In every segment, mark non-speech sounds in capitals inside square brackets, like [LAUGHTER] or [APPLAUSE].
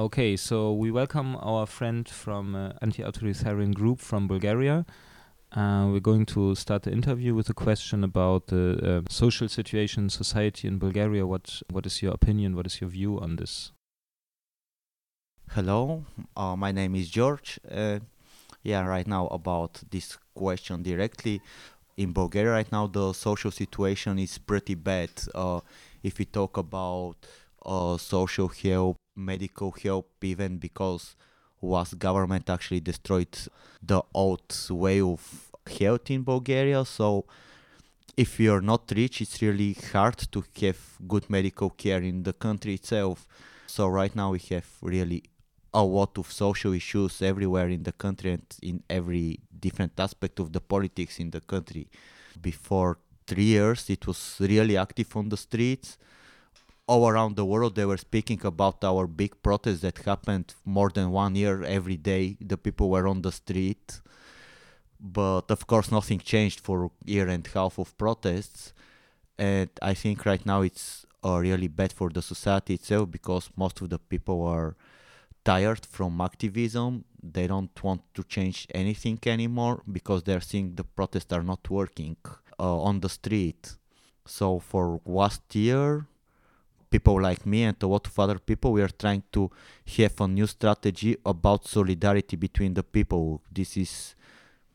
Okay, so we welcome our friend from uh, anti-authoritarian group from Bulgaria. Uh, we're going to start the interview with a question about the uh, social situation, society in Bulgaria. What what is your opinion? What is your view on this? Hello, uh, my name is George. Uh, yeah, right now about this question directly. In Bulgaria right now, the social situation is pretty bad. Uh, if we talk about uh, social help, medical help, even because was government actually destroyed the old way of health in Bulgaria. So if you're not rich, it's really hard to have good medical care in the country itself. So right now we have really a lot of social issues everywhere in the country and in every different aspect of the politics in the country. Before three years, it was really active on the streets all around the world they were speaking about our big protest that happened more than one year every day. The people were on the street. But of course nothing changed for a year and a half of protests. And i think right now it's uh, really bad for the society itself because most of the people are tired from activism. They don't want to change anything anymore because they're seeing the protests are not working uh, on the street. So for last year people like me and a lot of other people, we are trying to have a new strategy about solidarity between the people. This is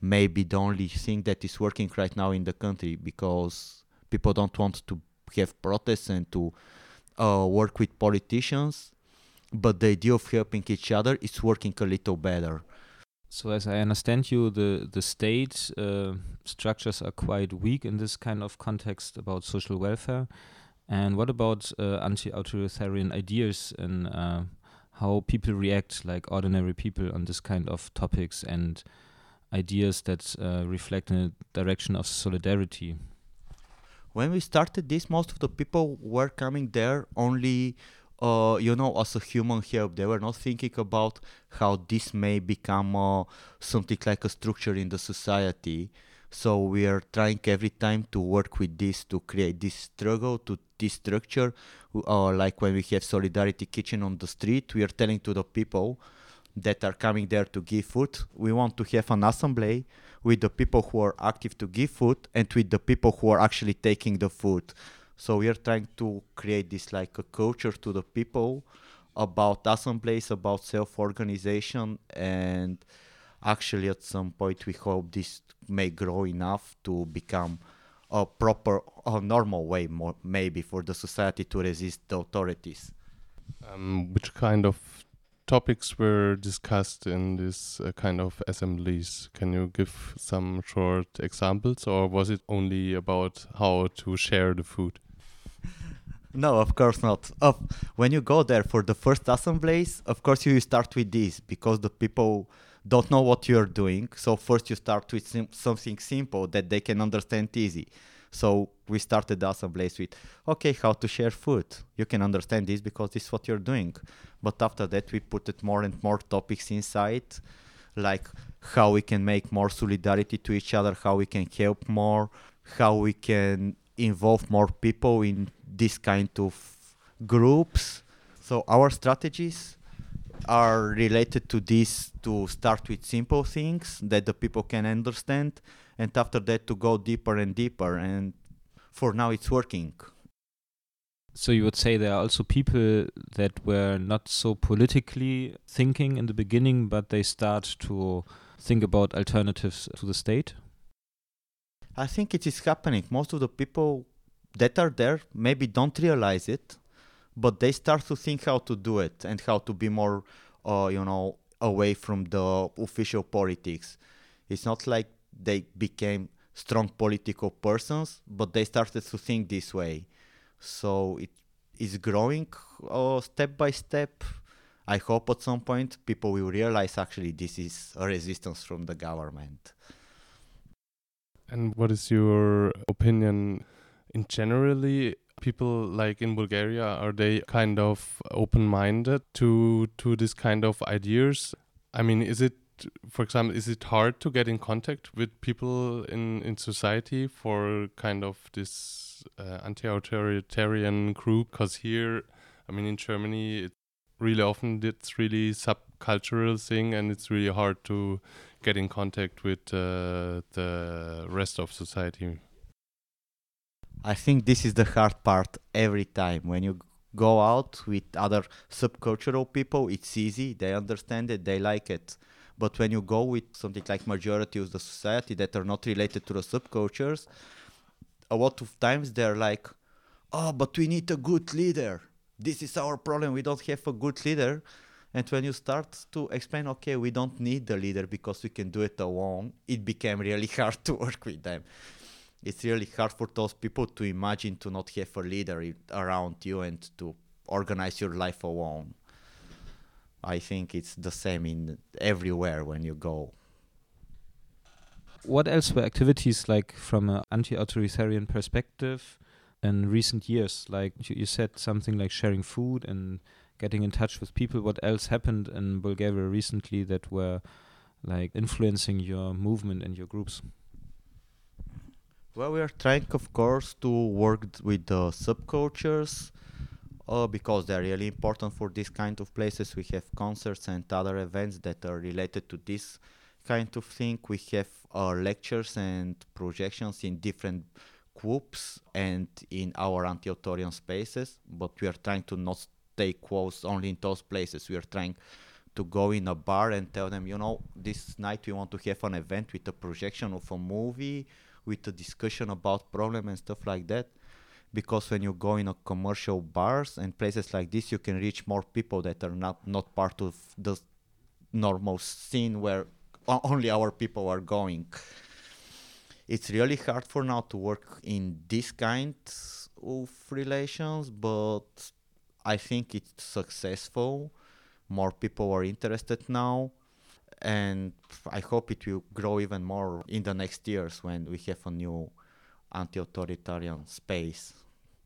maybe the only thing that is working right now in the country because people don't want to have protests and to uh, work with politicians, but the idea of helping each other is working a little better. So, as I understand you, the the state uh, structures are quite weak in this kind of context about social welfare. And what about uh, anti-authoritarian ideas and uh, how people react, like ordinary people, on this kind of topics and ideas that uh, reflect in a direction of solidarity? When we started this, most of the people were coming there only, uh, you know, as a human help. They were not thinking about how this may become uh, something like a structure in the society. So we are trying every time to work with this to create this struggle to this structure. Uh, like when we have Solidarity Kitchen on the street, we are telling to the people that are coming there to give food. We want to have an assembly with the people who are active to give food and with the people who are actually taking the food. So we are trying to create this like a culture to the people about assemblies, about self-organization, and actually at some point we hope this may grow enough to become a proper a normal way more maybe for the society to resist the authorities. Um, which kind of topics were discussed in this uh, kind of assemblies? Can you give some short examples or was it only about how to share the food? [LAUGHS] No of course not. Uh, when you go there for the first assemblies of course you start with this because the people don't know what you're doing. So first you start with sim- something simple that they can understand easy. So we started the with, okay, how to share food. You can understand this because this is what you're doing. But after that, we put it more and more topics inside, like how we can make more solidarity to each other, how we can help more, how we can involve more people in this kind of groups. So our strategies are related to this to start with simple things that the people can understand and after that to go deeper and deeper and for now it's working. So you would say there are also people that were not so politically thinking in the beginning but they start to think about alternatives to the state? I think it is happening. Most of the people that are there maybe don't realize it but they start to think how to do it and how to be more, uh, you know, away from the official politics. It's not like they became strong political persons, but they started to think this way. So it is growing uh, step by step. I hope at some point people will realize actually this is a resistance from the government. And what is your opinion in generally people like in Bulgaria are they kind of open-minded to to this kind of ideas? I mean, is it for example, is it hard to get in contact with people in in society for kind of this uh, anti-authoritarian group? Because here, I mean, in Germany, it, really often it's really subcultural thing and it's really hard to get in contact with uh, the rest of society I think this is the hard part every time. When you go out with other subcultural people, it's easy. They understand it, they like it. But when you go with something like majority of the society that are not related to the subcultures, a lot of times they're like, "Oh, but we need a good leader. This is our problem. We don't have a good leader." And when you start to explain, okay, we don't need the leader because we can do it alone, it became really [LAUGHS] hard to work with them it's really hard for those people to imagine to not have a leader around you and to organize your life alone. I think it's the same in everywhere when you go. What else were activities like from an anti-authoritarian perspective in recent years? Like you said, something like sharing food and getting in touch with people. What else happened in Bulgaria recently that were like influencing your movement and your groups? Well, we are trying, of course, to work with the subcultures uh, because they're really important for this kind of places. We have concerts and other events that are related to this kind of thing. We have uh, lectures and projections in different groups and in our anti-authoritarian spaces, but we are trying to not stay close only in those places. We are trying to go in a bar and tell them, you know, this night we want to have an event with a projection of a movie with a discussion about problem and stuff like that. Because when you go in a commercial bars and places like this you can reach more people that are not not part of the normal scene where only our people are going. It's really hard for now to work in this kind of relations but i think it's successful. More people are interested now and I hope it will grow even more in the next years when we have a new anti-authoritarian space.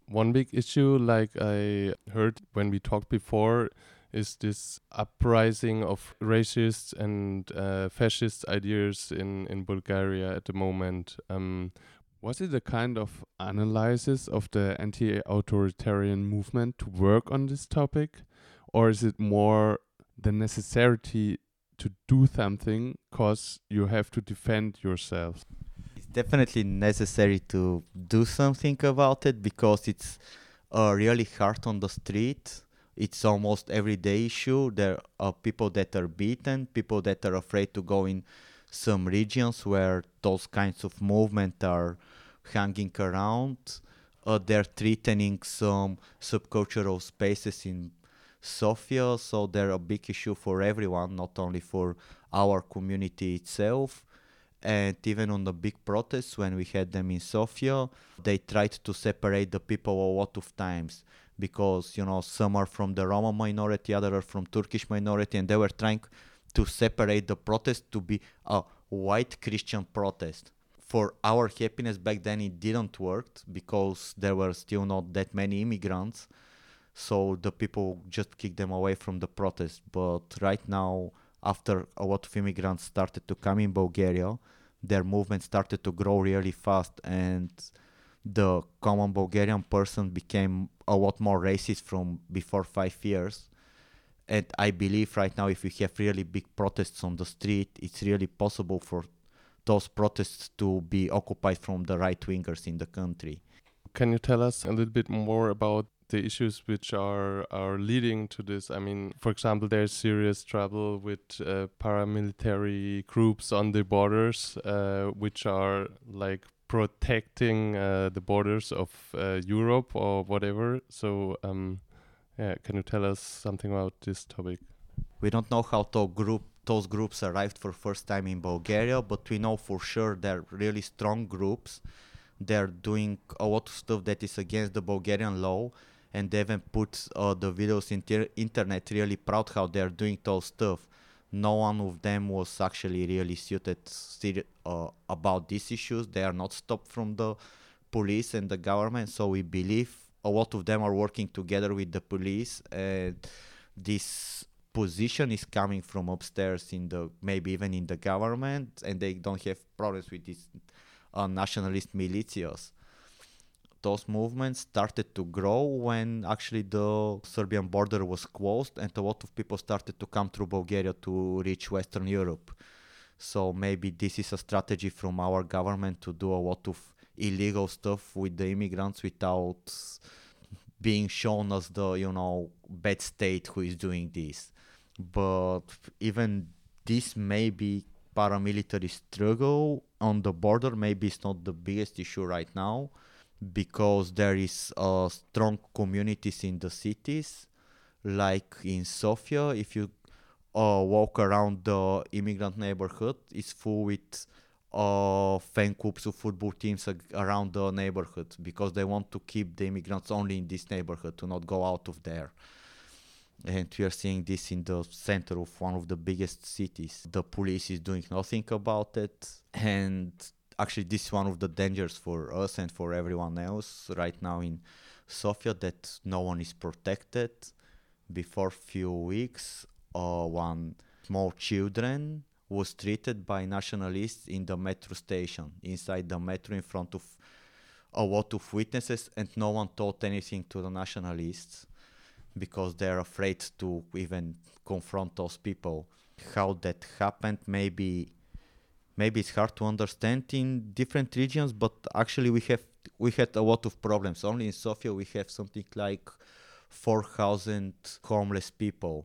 One big issue, like I heard when we talked before, is this uprising of racist and uh, fascist ideas in, in Bulgaria at the moment. Um, was it a kind of analysis of the anti authoritarian movement to work on this topic? Or is it more the necessity to do something because you have to defend yourself. It's definitely necessary to do something about it because it's uh, really hard on the street. It's almost everyday issue. There are people that are beaten, people that are afraid to go in some regions where those kinds of movement are hanging around. Uh, they're threatening some subcultural spaces in Sofia, so they're a big issue for everyone, not only for our community itself. And even on the big protests, when we had them in Sofia, they tried to separate the people a lot of times because you know some are from the Roma minority, other are from Turkish minority, and they were trying to separate the protest to be a white Christian protest. For our happiness back then, it didn't work because there were still not that many immigrants so the people just kicked them away from the protest. But right now, after a lot of immigrants started to come in Bulgaria, their movement started to grow really fast, and the common Bulgarian person became a lot more racist from before five years. And I believe right now, if we have really big protests on the street, it's really possible for those protests to be occupied from the right wingers in the country. Can you tell us a little bit more about the issues which are are leading to this. I mean, for example, there's serious trouble with uh, paramilitary groups on the borders, uh, which are like protecting uh, the borders of uh, Europe or whatever. So, um, yeah, can you tell us something about this topic? We don't know how to group those groups arrived for first time in Bulgaria, but we know for sure they're really strong groups. They're doing a lot of stuff that is against the Bulgarian law and they even put uh, the videos in the internet really proud how they're doing those stuff. No one of them was actually really suited uh, about these issues. They are not stopped from the police and the government so we believe a lot of them are working together with the police and this position is coming from upstairs in the maybe even in the government and they don't have problems with these uh, nationalist militias those movements started to grow when actually the Serbian border was closed and a lot of people started to come through Bulgaria to reach Western Europe. So maybe this is a strategy from our government to do a lot of illegal stuff with the immigrants without being shown as the you know bad state who is doing this. But even this may be paramilitary struggle on the border maybe it's not the biggest issue right now because there is uh, strong communities in the cities like in sofia if you uh, walk around the immigrant neighborhood it's full with uh, fan clubs of football teams ag- around the neighborhood because they want to keep the immigrants only in this neighborhood to not go out of there and we are seeing this in the center of one of the biggest cities. The police is doing nothing about it, and actually, this is one of the dangers for us and for everyone else right now in Sofia that no one is protected. Before a few weeks, uh, one small children was treated by nationalists in the metro station inside the metro in front of a lot of witnesses, and no one told anything to the nationalists because they're afraid to even confront those people. How that happened, maybe maybe it's hard to understand in different regions, but actually we have we had a lot of problems. Only in Sofia we have something like four thousand homeless people.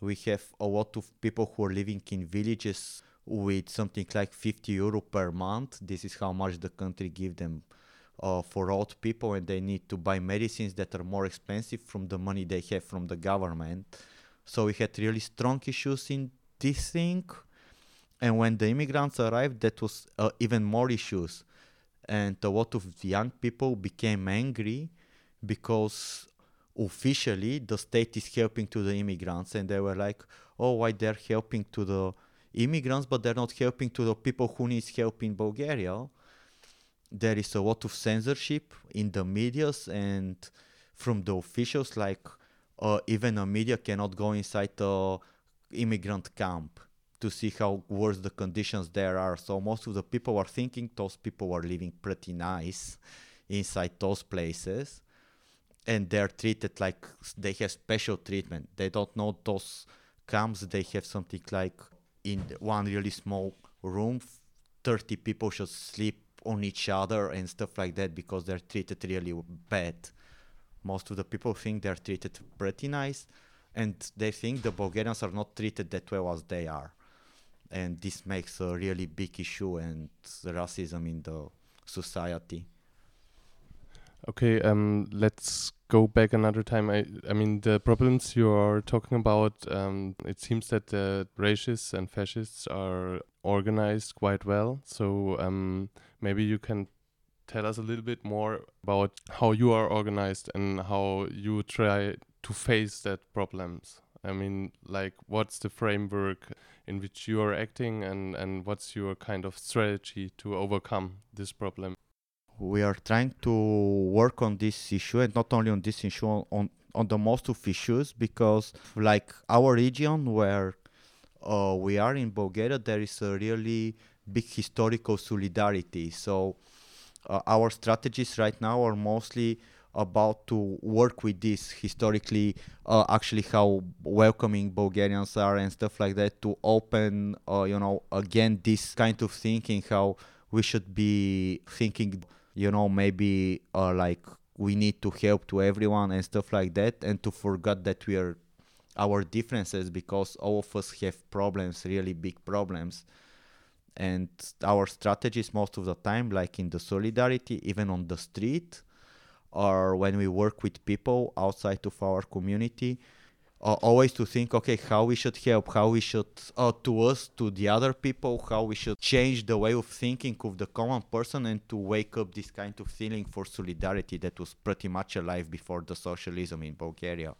We have a lot of people who are living in villages with something like 50 euro per month. This is how much the country give them uh, for old people and they need to buy medicines that are more expensive from the money they have from the government. So we had really strong issues in this thing. And when the immigrants arrived, that was uh, even more issues. And a lot of young people became angry because officially the state is helping to the immigrants. And they were like, oh, why they're helping to the immigrants, but they're not helping to the people who need help in Bulgaria there is a lot of censorship in the medias and from the officials like uh, even a media cannot go inside the immigrant camp to see how worse the conditions there are so most of the people are thinking those people are living pretty nice inside those places and they're treated like they have special treatment they don't know those camps they have something like in one really small room 30 people should sleep on each other and stuff like that because they're treated really bad. Most of the people think they're treated pretty nice, and they think the Bulgarians are not treated that well as they are. And this makes a really big issue and racism in the society. Okay, um, let's go back another time. I, I mean, the problems you are talking about. Um, it seems that the racists and fascists are organized quite well. So um, maybe you can tell us a little bit more about how you are organized and how you try to face that problems. I mean, like, what's the framework in which you are acting, and and what's your kind of strategy to overcome this problem? we are trying to work on this issue and not only on this issue on on the most of issues because like our region where uh, we are in Bulgaria there is a really big historical solidarity so uh, our strategies right now are mostly about to work with this historically uh, actually how welcoming Bulgarians are and stuff like that to open uh, you know again this kind of thinking how we should be thinking you know maybe uh, like we need to help to everyone and stuff like that and to forget that we are our differences because all of us have problems really big problems. And our strategies most of the time like in the solidarity even on the street or when we work with people outside of our community uh, always to think okay how we should help how we should uh, to us to the other people how we should change the way of thinking of the common person and to wake up this kind of feeling for solidarity that was pretty much alive before the socialism in bulgaria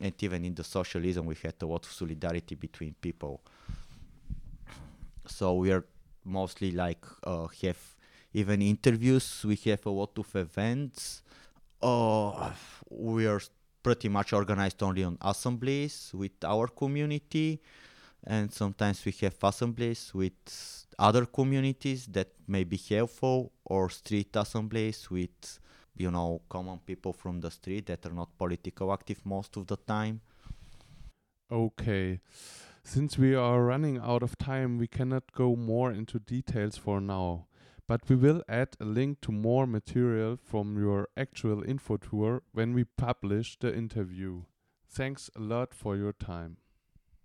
and even in the socialism we had a lot of solidarity between people. So we are mostly like uh, have even interviews we have a lot of events uh, we are pretty much organized only on assemblies with our community and sometimes we have assemblies with other communities that may be helpful or street assemblies with you know, common people from the street that are not political active most of the time. Okay. Since we are running out of time, we cannot go more into details for now. But we will add a link to more material from your actual info tour when we publish the interview. Thanks a lot for your time.